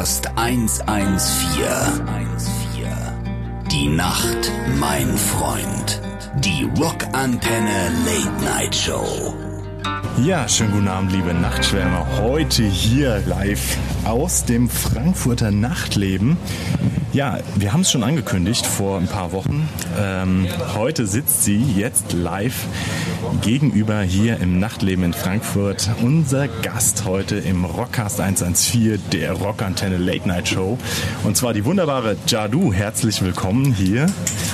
Rockcast 114. Die Nacht, mein Freund. Die Rockantenne Late Night Show. Ja, schönen guten Abend, liebe Nachtschwärmer. Heute hier live aus dem Frankfurter Nachtleben. Ja, wir haben es schon angekündigt vor ein paar Wochen. Ähm, heute sitzt sie jetzt live gegenüber hier im Nachtleben in Frankfurt. Unser Gast heute im Rockcast 114, der Rockantenne Late Night Show. Und zwar die wunderbare Jadu. Herzlich willkommen hier.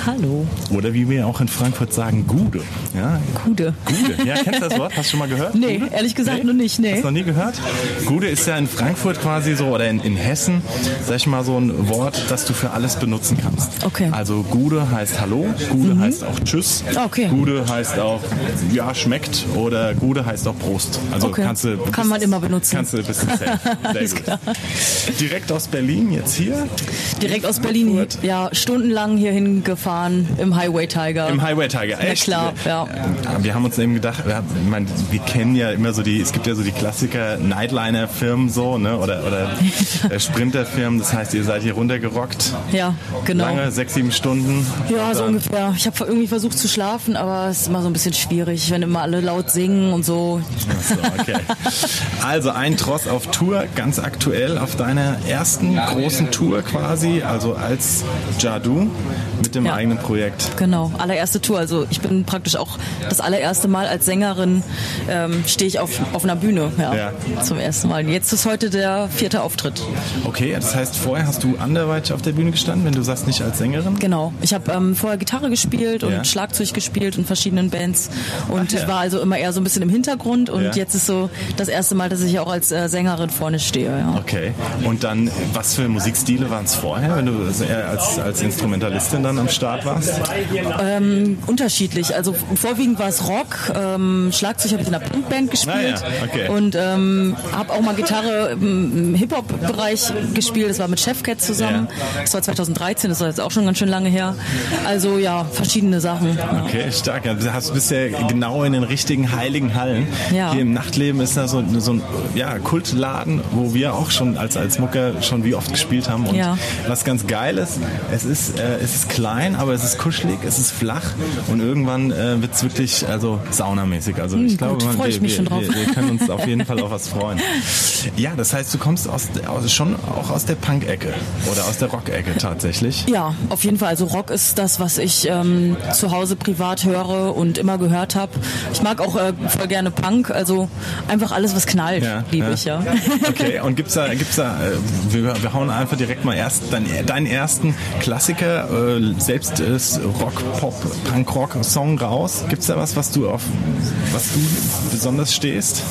Hallo. Oder wie wir auch in Frankfurt sagen, Gude. Ja, Gude. Gude. Ja, kennst du das Wort? Hast du schon mal gehört? Nee, Gude? ehrlich gesagt noch nicht, nee. Hast du noch nie gehört? Gude ist ja in Frankfurt quasi so, oder in, in Hessen, sag ich mal, so ein Wort, das du für alles benutzen kannst. Okay. Also Gude heißt Hallo, Gude heißt auch Tschüss, Okay. Gude heißt auch Ja, schmeckt oder Gude heißt auch Prost. Also Okay. kannst du Kann man immer benutzen. Kannst du ein bisschen safe. Sehr gut. Direkt aus Berlin jetzt hier Direkt aus Berlin, ja, stundenlang hierhin gefahren im Highway Tiger. Im Highway Tiger. Na Echt? klar, ja. Ja, Wir haben uns eben gedacht, wir, haben- ich meine, wir kennen ja immer so die, es gibt ja so die Klassiker Nightliner-Firmen so, ne, oder, oder äh, Sprinter-Firmen. Das heißt, ihr seid hier runtergerockt. Ja, genau. Lange, sechs, sieben Stunden. Ja, so ungefähr. Ich habe irgendwie versucht zu schlafen, aber es ist immer so ein bisschen schwierig, wenn immer alle laut singen und so. Ach so, okay. Also ein Tross auf Tour, ganz aktuell auf deiner ersten großen Tour quasi, also als Jadu mit dem Ja. Eigenen Projekt. Genau, allererste Tour. Also ich bin praktisch auch das allererste Mal als Sängerin ähm, stehe ich auf, auf einer Bühne. Ja, Ja. Zum ersten Mal. Jetzt ist heute der vierte Auftritt. Okay, das heißt, vorher hast du anderweitig auf der Bühne gestanden, wenn du sagst, nicht als Sängerin? Genau. Ich habe ähm, vorher Gitarre gespielt und Ja. Schlagzeug gespielt in verschiedenen Bands und Ach ich war also immer eher so ein bisschen im Hintergrund und jetzt ist so das erste Mal, dass ich auch als äh, Sängerin vorne stehe. Okay. Und dann, was für Musikstile waren es vorher, wenn du also eher als, als Instrumentalistin dann am Start warst? Ähm, unterschiedlich. Also vorwiegend war es Rock. Ähm, Schlagzeug habe ich in einer Punkband gespielt Ah ja, okay. und ähm, habe auch mal Gitarre im Hip-Hop-Bereich gespielt. Das war mit Chefcat zusammen. Das war 2013. Das war jetzt auch schon ganz schön lange her. Also ja, verschiedene Sachen. Ja. Okay, stark. Ja, Du hast bist ja genau in den richtigen heiligen Hallen. Ja. Hier im Nachtleben ist da so, so ein ja, Kultladen, wo wir auch schon als, als Mucker schon wie oft gespielt haben. Und Ja. was ganz geil ist, es ist, äh, es ist klein, aber es ist kuschelig, es ist flach und irgendwann äh, wird es wirklich also saunamäßig. Also ich Hm, glaube, gut, man, freu ich wir, mich schon wir, drauf. wir, wir können uns auf jeden Fall auf was freuen. Ja, das heißt, du kommst aus, aus schon auch aus der Punk-Ecke oder aus der Rock-Ecke tatsächlich. Ja, auf jeden Fall. Also Rock ist das, was ich ähm, zu Hause privat höre und immer gehört habe. Ich mag auch äh, voll gerne Punk, also einfach alles, was knallt, liebe ich ja. Okay, und gibt's da, gibt's da, äh, wir, wir hauen einfach direkt mal erst deinen, deinen ersten Klassiker, äh, selbst ist Rock, Pop, Punk, Rock Song raus. Gibt's da was, was du auf, was du besonders stehst?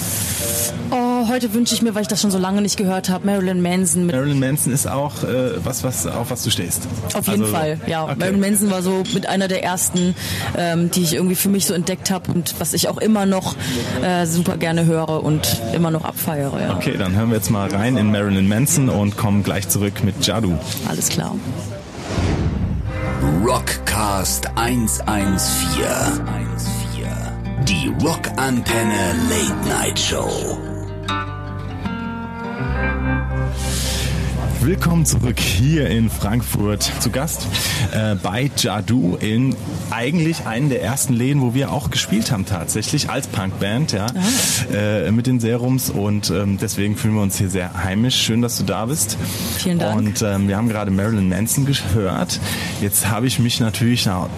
Oh, heute wünsche ich mir, weil ich das schon so lange nicht gehört habe, Marilyn Manson Marilyn Manson ist auch äh, was, was auf was du stehst. Auf jeden Also, Fall, ja. okay. Marilyn Manson war so mit einer der ersten, ähm, die ich irgendwie für mich so entdeckt habe und was ich auch immer noch äh, super gerne höre und immer noch abfeiere. Ja. Okay, dann hören wir jetzt mal rein in Marilyn Manson und kommen gleich zurück mit Jadu. Alles klar. Rockcast 114. Die Rockantenne Late Night Show. Willkommen zurück hier in Frankfurt zu Gast äh, bei Jadu in eigentlich einen der ersten Läden, wo wir auch gespielt haben tatsächlich als Punkband, ja, äh, mit den Serums und ähm, deswegen fühlen wir uns hier sehr heimisch. Schön, dass du da bist. Vielen Dank. Und ähm, wir haben gerade Marilyn Manson gehört. Jetzt habe ich mich natürlich na,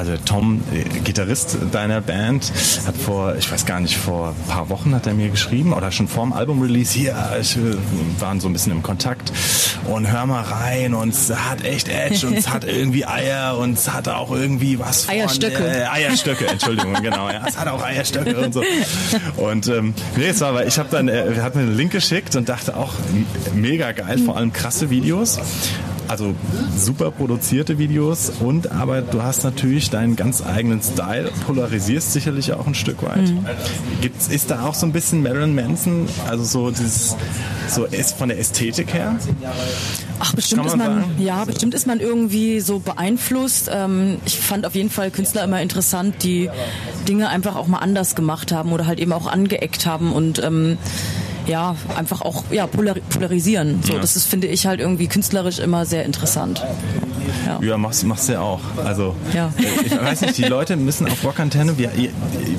also Tom, äh, Gitarrist deiner Band, hat vor, ich weiß gar nicht, vor ein paar Wochen hat er mir geschrieben oder schon vor dem Album-Release, hier, ich, äh, waren so ein bisschen im Kontakt und hör mal rein und es hat echt Edge und es hat irgendwie Eier und es hat auch irgendwie was von... Eierstöcke. Äh, Eierstöcke, Entschuldigung, genau, ja, es hat auch Eierstöcke und so. Und ähm, nee, es war, aber ich habe dann, äh, er hat mir einen Link geschickt und dachte auch, mega geil, vor allem krasse Videos. Also super produzierte Videos und aber du hast natürlich deinen ganz eigenen Style, polarisierst sicherlich auch ein Stück weit. Mhm. Gibt's, ist da auch so ein bisschen Marilyn Manson, also so dieses, so ist von der Ästhetik her? Ach, bestimmt Kann ist man man, sagen? ja, bestimmt ist man irgendwie so beeinflusst. Ähm, ich fand auf jeden Fall Künstler immer interessant, die Dinge einfach auch mal anders gemacht haben oder halt eben auch angeeckt haben und ähm, ja, einfach auch ja, polarisieren. So, ja. Das ist, finde ich, halt irgendwie künstlerisch immer sehr interessant. Ja, ja machst, machst du ja auch. Also, ja. Äh, ich weiß nicht, die Leute müssen auf Rockantenne, wir,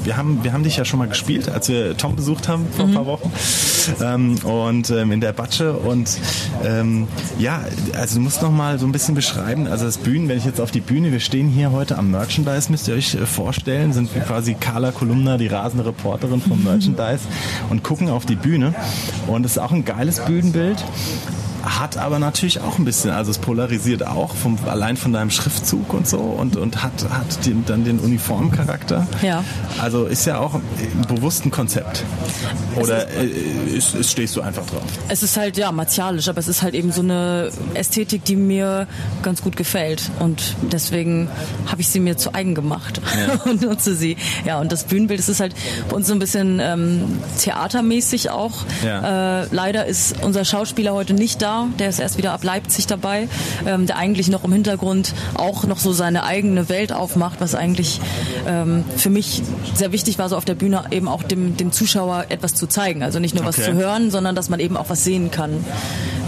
wir, haben, wir haben dich ja schon mal gespielt, als wir Tom besucht haben vor mhm. ein paar Wochen. Ähm, und ähm, in der Batsche. Und ähm, ja, also du musst noch mal so ein bisschen beschreiben, also das Bühnen, wenn ich jetzt auf die Bühne, wir stehen hier heute am Merchandise, müsst ihr euch äh, vorstellen, sind wir quasi Carla Kolumna, die rasende Reporterin vom Merchandise und gucken auf die Bühne. Und es ist auch ein geiles Bühnenbild hat aber natürlich auch ein bisschen, also es polarisiert auch vom, allein von deinem Schriftzug und so und, und hat, hat den, dann den Uniformcharakter. Ja. Also ist ja auch ein bewusstes Konzept. Oder ist, ist, stehst du einfach drauf? Es ist halt ja martialisch, aber es ist halt eben so eine Ästhetik, die mir ganz gut gefällt und deswegen habe ich sie mir zu eigen gemacht ja. und nutze sie. Ja, und das Bühnenbild das ist halt bei uns so ein bisschen ähm, theatermäßig auch. Ja. Äh, leider ist unser Schauspieler heute nicht da der ist erst wieder ab Leipzig dabei, ähm, der eigentlich noch im Hintergrund auch noch so seine eigene Welt aufmacht, was eigentlich ähm, für mich sehr wichtig war, so auf der Bühne eben auch dem, dem Zuschauer etwas zu zeigen. Also nicht nur okay. was zu hören, sondern dass man eben auch was sehen kann.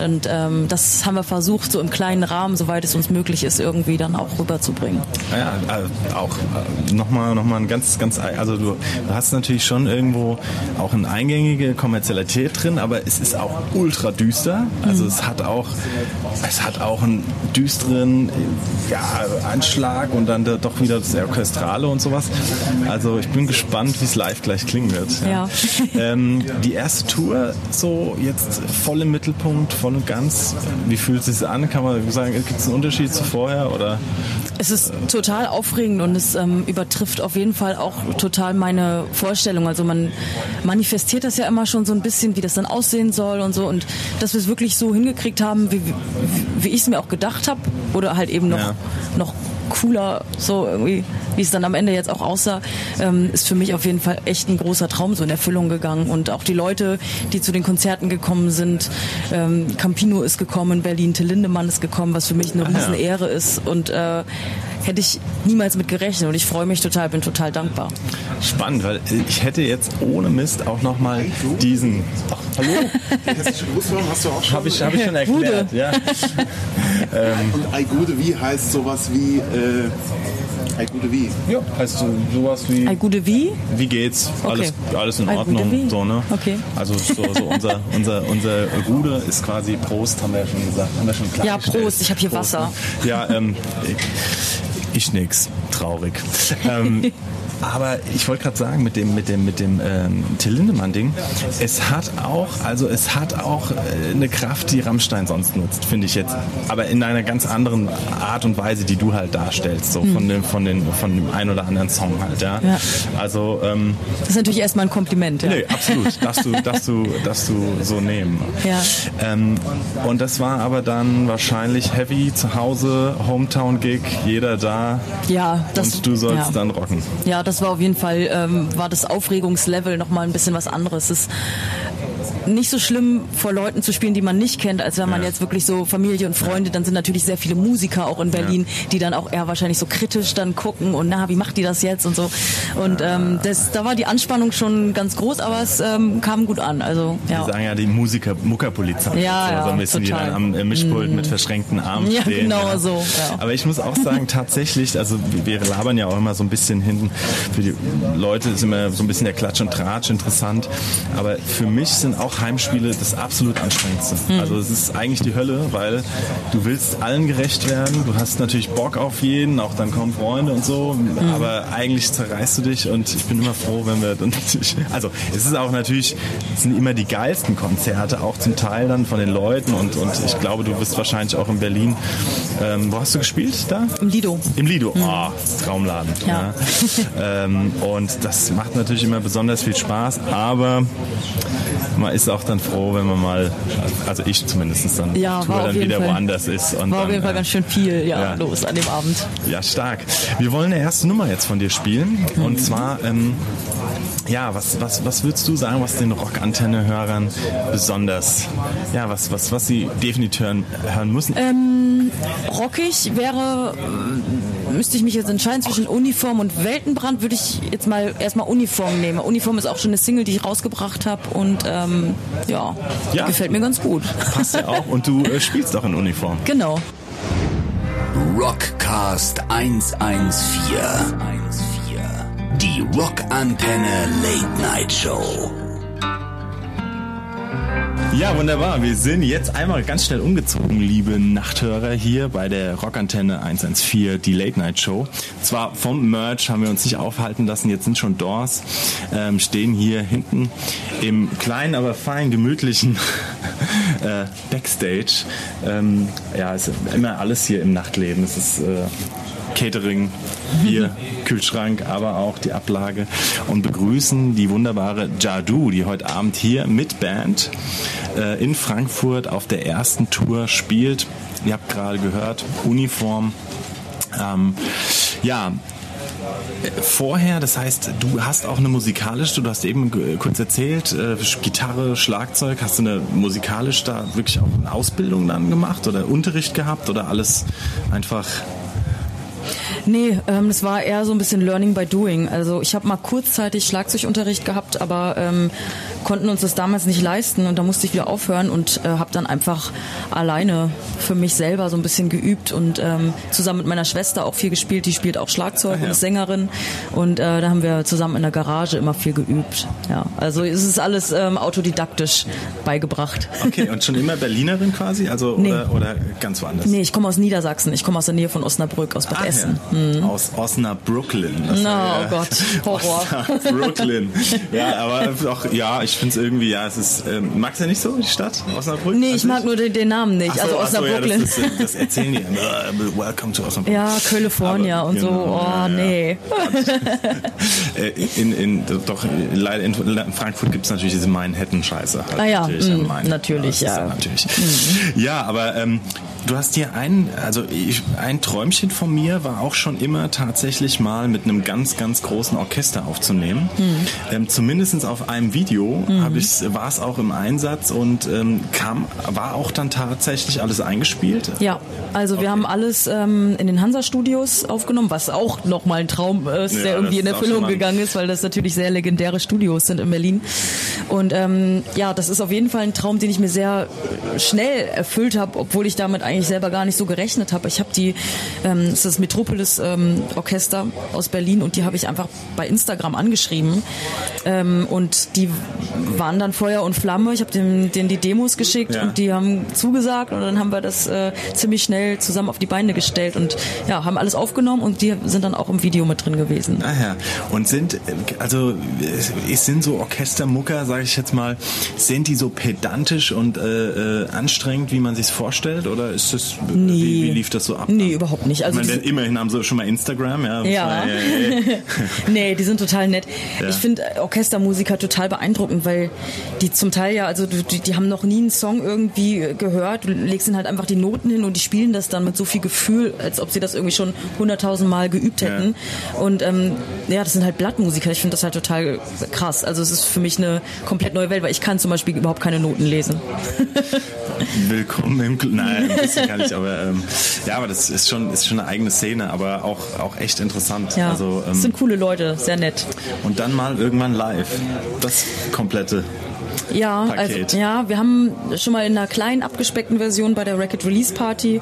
Und ähm, das haben wir versucht, so im kleinen Rahmen, soweit es uns möglich ist, irgendwie dann auch rüberzubringen. Ja, äh, auch äh, nochmal noch mal ein ganz, ganz, also du, du hast natürlich schon irgendwo auch eine eingängige Kommerzialität drin, aber es ist auch ultra düster. Also mhm es hat auch, es hat auch einen düsteren ja, Anschlag und dann doch wieder das Orchestrale und sowas. Also ich bin gespannt, wie es live gleich klingen wird. Ja. ja. Ähm, die erste Tour so jetzt voll im Mittelpunkt, voll und ganz. Wie fühlt es sich an? Kann man sagen, gibt es einen Unterschied zu vorher oder? Es ist total aufregend und es ähm, übertrifft auf jeden Fall auch total meine Vorstellung. Also man manifestiert das ja immer schon so ein bisschen, wie das dann aussehen soll und so und dass wir es wirklich so hingekriegt haben, wie, wie, ich es mir auch gedacht habe oder halt eben noch, ja. noch cooler, so irgendwie, wie es dann am Ende jetzt auch aussah, ähm, ist für mich auf jeden Fall echt ein großer Traum so in Erfüllung gegangen. Und auch die Leute, die zu den Konzerten gekommen sind, ähm, Campino ist gekommen, Berlin, Till Lindemann ist gekommen, was für mich eine riesen Ehre ist. Und äh, hätte ich niemals mit gerechnet und ich freue mich total, bin total dankbar. Spannend, weil ich hätte jetzt ohne Mist auch nochmal diesen. Ach, hallo? Die hessische Grußform hast du auch schon. Habe ich, hab ich schon erklärt. Ja. ähm. Und Aigude wie heißt sowas wie. Äh, Ei gute wie? Ja, heißt so, sowas wie. Ei gute wie? Wie geht's? Okay. Alles, alles in Ordnung. So, ne? Okay. Also so, so unser, unser, unser Gude ist quasi Prost, haben wir ja schon gesagt. Haben wir schon klar Ja, Prost, ich habe hier Prost, Wasser. Ne? Ja, ähm, ich nix. Traurig. ähm, aber ich wollte gerade sagen, mit dem, mit dem, mit dem ähm, Till Lindemann-Ding, es hat auch, also es hat auch äh, eine Kraft, die Rammstein sonst nutzt, finde ich jetzt. Aber in einer ganz anderen Art und Weise, die du halt darstellst, so mhm. von, dem, von, den, von dem ein oder anderen Song halt, ja. ja. Also ähm, Das ist natürlich erstmal ein Kompliment, ja. Nee, absolut. Darfst du, darfst du, darfst du so nehmen. Ja. Ähm, und das war aber dann wahrscheinlich heavy zu Hause, Hometown-Gig, jeder da. Ja, das, und du sollst ja. dann rocken. Ja, das das war auf jeden Fall, ähm, war das Aufregungslevel nochmal ein bisschen was anderes. Es nicht so schlimm, vor Leuten zu spielen, die man nicht kennt, als wenn man ja. jetzt wirklich so Familie und Freunde, dann sind natürlich sehr viele Musiker auch in Berlin, ja. die dann auch eher wahrscheinlich so kritisch dann gucken und na, wie macht die das jetzt und so. Und ähm, das, da war die Anspannung schon ganz groß, aber es ähm, kam gut an. Also, ja. Die sagen ja die Musiker, Muckerpolizei. Ja, so, ja, so ein bisschen, total. die dann am Mischpult mm. mit verschränkten Armen ja, stehen. Genau ja. so. Ja. Aber ich muss auch sagen, tatsächlich, also wir labern ja auch immer so ein bisschen hinten. Für die Leute ist immer so ein bisschen der Klatsch und Tratsch interessant. Aber für mich sind auch Heimspiele das absolut anstrengendste. Mhm. Also es ist eigentlich die Hölle, weil du willst allen gerecht werden, du hast natürlich Bock auf jeden, auch dann kommen Freunde und so, mhm. aber eigentlich zerreißt du dich und ich bin immer froh, wenn wir dann natürlich, also es ist auch natürlich, es sind immer die geilsten Konzerte, auch zum Teil dann von den Leuten und, und ich glaube, du bist wahrscheinlich auch in Berlin. Ähm, wo hast du gespielt da? Im Lido. Im Lido, mhm. oh, Traumladen. Ja. ja. ähm, und das macht natürlich immer besonders viel Spaß, aber man ist auch dann froh, wenn man mal, also ich zumindest dann, ja, dann wieder Fall. woanders ist. Und war dann, auf jeden Fall ganz schön viel ja, ja, los an dem Abend. Ja, stark. Wir wollen eine erste Nummer jetzt von dir spielen. Mhm. Und zwar, ähm, ja, was, was, was würdest du sagen, was den Rockantenne-Hörern besonders, ja, was, was, was sie definitiv hören, hören müssen? Ähm, rockig wäre müsste ich mich jetzt entscheiden zwischen Uniform und Weltenbrand, würde ich jetzt mal erstmal Uniform nehmen. Uniform ist auch schon eine Single, die ich rausgebracht habe und ähm, ja, Ja. gefällt mir ganz gut. Passt ja auch. Und du äh, spielst auch in Uniform. Genau. Rockcast 114. Die Rockantenne Late Night Show. Ja, wunderbar. Wir sind jetzt einmal ganz schnell umgezogen, liebe Nachthörer, hier bei der Rockantenne 114, die Late Night Show. Zwar vom Merch haben wir uns nicht aufhalten lassen, jetzt sind schon Doors, ähm, stehen hier hinten im kleinen, aber fein gemütlichen äh, Backstage. Ähm, ja, ist immer alles hier im Nachtleben. Es ist äh, Catering, Bier, Kühlschrank, aber auch die Ablage und begrüßen die wunderbare Jadu, die heute Abend hier mit Band äh, in Frankfurt auf der ersten Tour spielt. Ihr habt gerade gehört, Uniform. Ähm, ja, Vorher, das heißt, du hast auch eine musikalische, du hast eben kurz erzählt, äh, Gitarre, Schlagzeug, hast du eine musikalisch da wirklich auch eine Ausbildung dann gemacht oder Unterricht gehabt oder alles einfach Nee, ähm, das war eher so ein bisschen Learning by Doing. Also ich habe mal kurzzeitig Schlagzeugunterricht gehabt, aber ähm, konnten uns das damals nicht leisten und da musste ich wieder aufhören und äh, habe dann einfach alleine für mich selber so ein bisschen geübt und ähm, zusammen mit meiner Schwester auch viel gespielt. Die spielt auch Schlagzeug und ist Sängerin und äh, da haben wir zusammen in der Garage immer viel geübt. Ja, also es ist alles ähm, autodidaktisch beigebracht. Okay, und schon immer Berlinerin quasi? Also Nee. oder, oder ganz woanders? Nee, ich komme aus Niedersachsen. Ich komme aus der Nähe von Osnabrück, aus Bad Ah, Essen. ja. Aus Osnabrücklin. Das Oh Gott, Horror. Brooklyn. Ja, aber auch, ja, ich finde es irgendwie, ja, es ist, ähm, magst du nicht so, die Stadt Osnabrück? Nee, ich mag nur den, den Namen nicht. Ach so, also so, ja, Osnabrück. das, ist, äh, das erzählen die immer. äh, Welcome to Osnabrück. Ja, California Aber, und so. genau, Oh, ja, ja. nee. Äh, in, in, doch, leider in Frankfurt gibt es natürlich diese Manhattan-Scheiße. Halt Ah ja, natürlich, mm, am Main. natürlich, ja. natürlich. Ja, aber ähm, du hast dir ein, also ich, ein Träumchen von mir war auch schon immer tatsächlich mal mit einem ganz, ganz großen Orchester aufzunehmen. Mhm. Ähm, Zumindest auf einem Video hab ich's, war es auch im Einsatz und ähm, kam, war auch dann tatsächlich alles eingespielt. Ja, also wir haben alles ähm, in den Hansa-Studios aufgenommen, was auch nochmal ein Traum ist, Ja, der irgendwie in Erfüllung gegangen ist, weil das natürlich sehr legendäre Studios sind in Berlin. Und ähm, ja, das ist auf jeden Fall ein Traum, den ich mir sehr schnell erfüllt habe, obwohl ich damit eigentlich selber gar nicht so gerechnet habe. Ich habe die, ähm, das ist das Metropolis ähm, Orchester aus Berlin und die habe ich einfach bei Instagram angeschrieben. Ähm, und die waren dann Feuer und Flamme. Ich habe denen, denen die Demos geschickt Ja. und die haben zugesagt und dann haben wir das äh, ziemlich schnell zusammen auf die Beine gestellt und ja, haben alles aufgenommen und die sind dann auch im Video mit drin gewesen. Ah ja. Und sind, äh, also sind so Orchestermucker, sage ich jetzt mal, sind die so pedantisch und äh, äh, anstrengend, wie man sich vorstellt? Oder ist das, wie, wie lief das so ab? Nee, überhaupt nicht. Also ich meine, immerhin haben sie schon mal Instagram, ja. Ja. Nee, die sind total nett. Ja. Ich finde äh, Orchestermusiker total beeindruckend, weil die zum Teil ja, also die, die haben noch nie einen Song irgendwie äh, gehört. Du legst ihnen halt einfach die Noten hin und die spielen das dann mit so viel Gefühl, als ob sie das irgendwie schon hunderttausend Mal geübt hätten. Und ähm, ja, das sind halt Blattmusiker. Ich finde das halt total krass. Also es ist für mich eine komplett neue Welt, weil ich kann zum Beispiel überhaupt keine Noten lesen. Willkommen im. Nein, bisschen kann ich, aber ähm, ja, aber das ist schon, ist schon eine eigene Szene, aber auch, auch echt interessant. Ja, Also, das ähm, sind coole Leute, sehr nett. und dann mal irgendwann live. Das komplette. Ja, Paket. also ja, wir haben schon mal in einer kleinen abgespeckten Version bei der Record Release Party,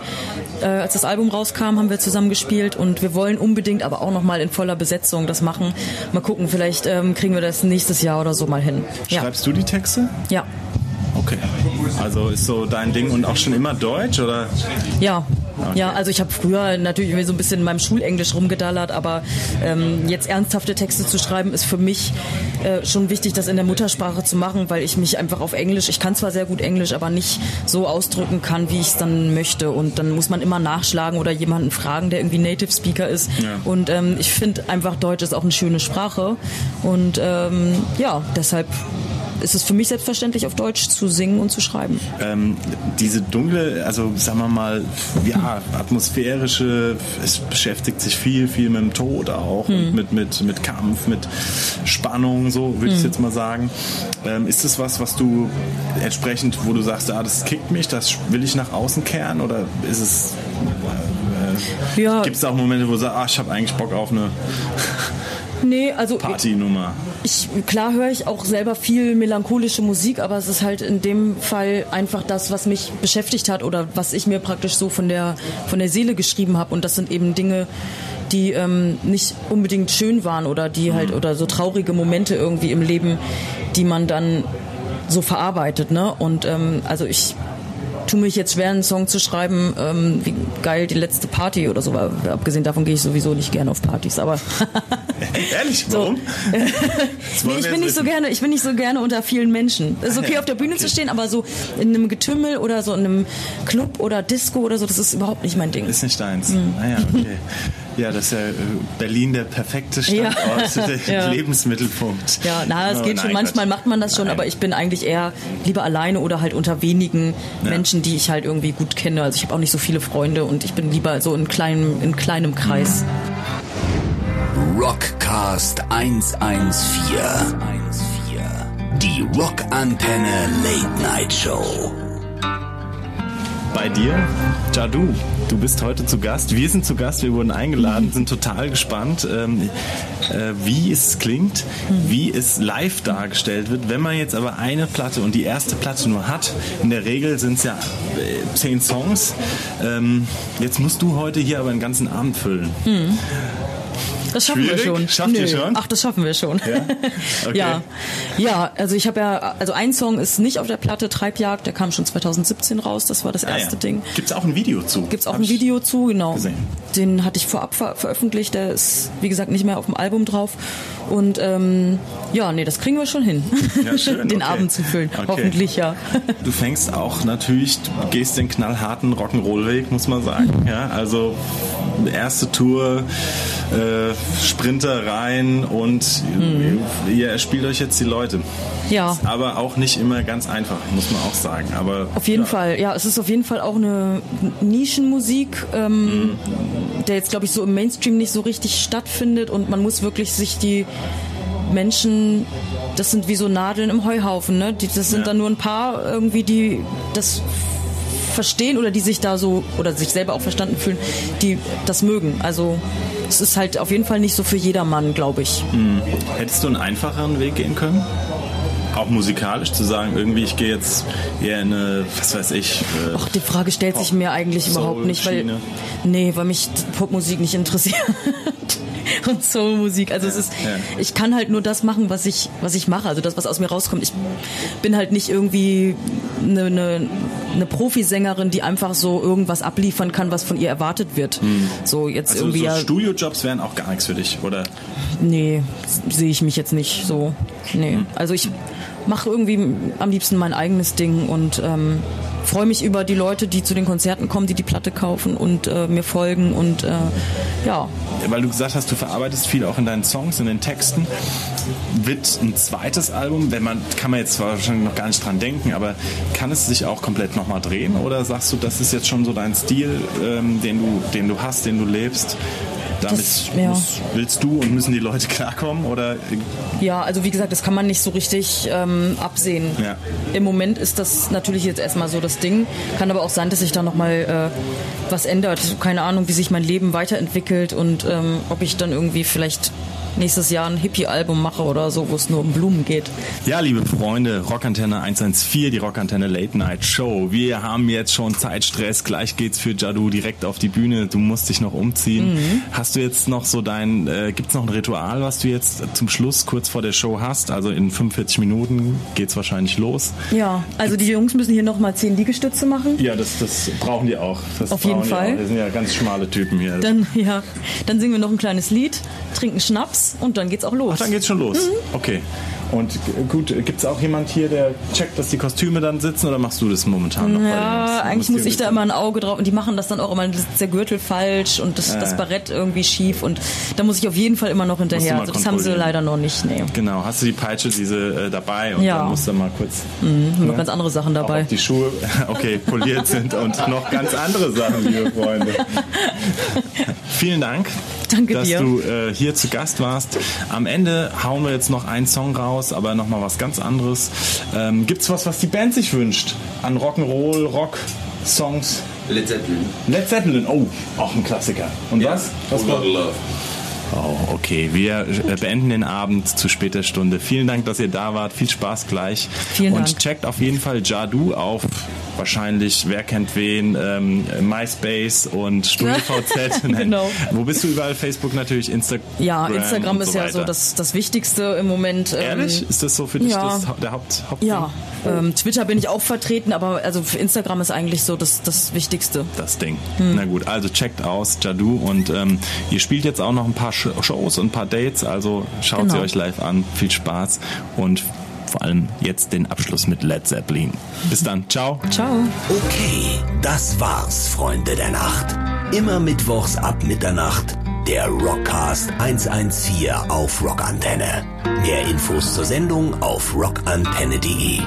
äh, als das Album rauskam, haben wir zusammen gespielt und wir wollen unbedingt aber auch noch mal in voller Besetzung das machen. Mal gucken, vielleicht ähm, kriegen wir das nächstes Jahr oder so mal hin. Ja, Schreibst du die Texte? ja. Also ist so dein Ding und auch schon immer Deutsch oder? ja. Ja, also ich habe früher natürlich so ein bisschen in meinem Schulenglisch rumgedallert, aber ähm, jetzt ernsthafte Texte zu schreiben, ist für mich äh, schon wichtig, das in der Muttersprache zu machen, weil ich mich einfach auf Englisch, ich kann zwar sehr gut Englisch, aber nicht so ausdrücken kann, wie ich es dann möchte. Und dann muss man immer nachschlagen oder jemanden fragen, der irgendwie Native Speaker ist. Ja. Und ähm, ich finde einfach Deutsch ist auch eine schöne Sprache. Und ähm, ja, deshalb ist es für mich selbstverständlich, auf Deutsch zu singen und zu schreiben. Ähm, diese dunkle, also sagen wir mal, ja, atmosphärische, es beschäftigt sich viel, viel mit dem Tod auch Hm. und mit, mit, mit Kampf, mit Spannung, so würde Hm. ich jetzt mal sagen. Ähm, ist das was, was du entsprechend, wo du sagst, ah, das kickt mich, das will ich nach außen kehren oder ist es Ja. Gibt es auch Momente, wo du sagst, ah, ich habe eigentlich Bock auf eine Nee, also Partynummer? ich, klar höre ich auch selber viel melancholische Musik, aber es ist halt in dem Fall einfach das, was mich beschäftigt hat oder was ich mir praktisch so von der, von der Seele geschrieben habe. Und das sind eben Dinge, die ähm, nicht unbedingt schön waren oder die halt, oder so traurige Momente irgendwie im Leben, die man dann so verarbeitet. Ne? Und ähm, also ich tue mich jetzt schwer, einen Song zu schreiben, ähm, wie geil die letzte Party oder so. war. Abgesehen davon gehe ich sowieso nicht gerne auf Partys, aber Ehrlich, so. warum? Das nee, ich bin nicht so gerne, ich bin nicht so gerne unter vielen Menschen. Es ist okay, auf der Bühne okay. zu stehen, aber so in einem Getümmel oder so in einem Club oder Disco oder so, das ist überhaupt nicht mein Ding. Ist nicht deins. Hm. Ah ja, okay. Ja, das ist ja äh, Berlin der perfekte Standort, Ja. der Ja. Lebensmittelpunkt. Ja, na, das Oh, geht nein, schon. Manchmal macht man das schon, Nein. aber ich bin eigentlich eher lieber alleine oder halt unter wenigen Ja. Menschen, die ich halt irgendwie gut kenne. Also ich habe auch nicht so viele Freunde und ich bin lieber so in kleinem, in kleinem Kreis. Rockcast 114. Die Rockantenne Late Night Show. Bei dir, Jadu, du bist heute zu Gast. Wir sind zu Gast, wir wurden eingeladen, sind total gespannt, ähm, äh, wie es klingt, wie es live dargestellt wird. Wenn man jetzt aber eine Platte und die erste Platte nur hat, in der Regel sind es ja äh, zehn Songs. Ähm, jetzt musst du heute hier aber einen ganzen Abend füllen. Das schaffen Schwierig? wir schon. Schafft ihr schon? Ach, das schaffen wir schon. Ja? Okay. ja. Ja, also ich habe ja, also ein Song ist nicht auf der Platte, Treibjagd, der kam schon 2017 raus, das war das Ah, erste ja. Ding. Gibt's auch ein Video zu? Gibt's auch Hab ein Video zu, genau. gesehen. Den hatte ich vorab ver veröffentlicht, der ist, wie gesagt, nicht mehr auf dem Album drauf. Und ähm, ja, nee, das kriegen wir schon hin, Ja, schön, den okay. Abend zu füllen. Okay. Hoffentlich, ja. Du fängst auch natürlich, du gehst den knallharten Rock'n'Roll-Weg, muss man sagen. Ja, also erste Tour, äh, Sprinter rein und ihr spielt euch jetzt die Leute. Ja. Ist aber auch nicht immer ganz einfach, muss man auch sagen. Aber Auf jeden ja, Fall, ja, es ist auf jeden Fall auch eine Nischenmusik, ähm, der jetzt, glaube ich, so im Mainstream nicht so richtig stattfindet und man muss wirklich sich die Menschen, das sind wie so Nadeln im Heuhaufen, ne? Die, das sind Ja. dann nur ein paar irgendwie, die das verstehen oder die sich da so oder sich selber auch verstanden fühlen, die das mögen. Also es ist halt auf jeden Fall nicht so für jedermann, glaube ich. Hättest du einen einfacheren Weg gehen können? Auch musikalisch zu sagen, irgendwie ich gehe jetzt eher in eine, was weiß ich, äh, Ach, die Frage stellt sich mir eigentlich überhaupt nicht, weil nee, weil mich Popmusik nicht interessiert und Soulmusik. Also es ist, ja. ich kann halt nur das machen, was ich was ich mache. Also das, was aus mir rauskommt. Ich bin halt nicht irgendwie eine, eine, eine Profisängerin, die einfach so irgendwas abliefern kann, was von ihr erwartet wird. So jetzt also irgendwie so ja, Studiojobs wären auch gar nichts für dich, oder? nee, sehe ich mich jetzt nicht so. Nee, also ich mache irgendwie am liebsten mein eigenes Ding und ähm, freue mich über die Leute, die zu den Konzerten kommen, die die Platte kaufen und äh, mir folgen und äh, ja, Weil du gesagt hast, du verarbeitest viel auch in deinen Songs, in den Texten. Wird ein zweites Album, wenn man, kann man jetzt wahrscheinlich noch gar nicht dran denken, aber kann es sich auch komplett nochmal drehen? Oder sagst du, das ist jetzt schon so dein Stil, ähm, den, du, den du hast, den du lebst? Damit Das- ja. muss, willst du und müssen die Leute klarkommen? Oder Ja, also wie gesagt, das kann man nicht so richtig ähm, absehen. Ja. Im Moment ist das natürlich jetzt erstmal so das Ding. Kann aber auch sein, dass sich da nochmal äh, was ändert. Keine Ahnung, wie sich mein Leben weiterentwickelt und ähm, ob ich dann irgendwie vielleicht nächstes Jahr ein Hippie-Album mache oder so, wo es nur um Blumen geht. Ja, liebe Freunde, Rockantenne 114, die Rockantenne Late Night Show. Wir haben jetzt schon Zeitstress. Gleich geht's für Jadu direkt auf die Bühne. Du musst dich noch umziehen. Mhm. Hast du jetzt noch so dein, äh, gibt's noch ein Ritual, was du jetzt zum Schluss kurz vor der Show hast? Also in 45 Minuten geht's wahrscheinlich los. Ja, also die Jungs müssen hier nochmal zehn Liegestütze machen. Ja, das, das brauchen die auch. Das Auf jeden Fall. Wir sind ja ganz schmale Typen hier. Dann, ja, dann singen wir noch ein kleines Lied, trinken Schnaps und dann geht's auch los. Ach, dann geht's schon los. Mhm. Okay. Und g- gut, gibt's auch jemand hier, der checkt, dass die Kostüme dann sitzen oder machst du das momentan noch? Ja, eigentlich muss ich da immer ein Auge drauf und die machen das dann auch immer, das ist der Gürtel falsch und das, das Barett irgendwie schief und da muss ich auf jeden Fall immer noch hinterher. Also das haben sie leider noch nicht, nee. Genau, hast du die Peitsche diese äh, dabei und Ja. dann musst du mal kurz Haben noch ganz andere Sachen auch dabei. ob die Schuhe okay poliert sind und noch ganz andere Sachen, liebe Freunde. Vielen Dank, Danke dass dir. du äh, hier zu Gast warst. Am Ende hauen wir jetzt noch einen Song raus, aber noch mal was ganz anderes. Ähm, gibt's was, was die Band sich wünscht an Rock'n'Roll, Rock, Songs? Led Zeppelin. Led Zeppelin, oh, auch ein Klassiker. Und was? Was Whole Lotta Love. Oh, okay. Wir äh, beenden den Abend zu später Stunde. Vielen Dank, dass ihr da wart. Viel Spaß gleich. Vielen Und Dank. checkt auf jeden Fall Jadu auf wahrscheinlich, wer kennt wen, ähm, MySpace und StudiVZ. Nein. Genau. Wo bist du überall? Facebook natürlich, Instagram. Ja, Instagram ist so ja so das, das Wichtigste im Moment. ähm, Ehrlich? Ist das so für dich ja. das, der Haupt, Hauptding? Ja, ähm, Twitter bin ich auch vertreten, aber also für Instagram ist eigentlich so das, das Wichtigste. das Ding. Hm. Na gut, also checkt aus Jadu und ähm, ihr spielt jetzt auch noch ein paar Sh- Shows und ein paar Dates, also schaut Genau. sie euch live an. Viel Spaß und vor allem jetzt den Abschluss mit Led Zeppelin. Bis dann, ciao. Ciao. Okay, das war's, Freunde der Nacht. Immer mittwochs ab Mitternacht der Rockcast 114 auf Rockantenne. Mehr Infos zur Sendung auf rockantenne.de.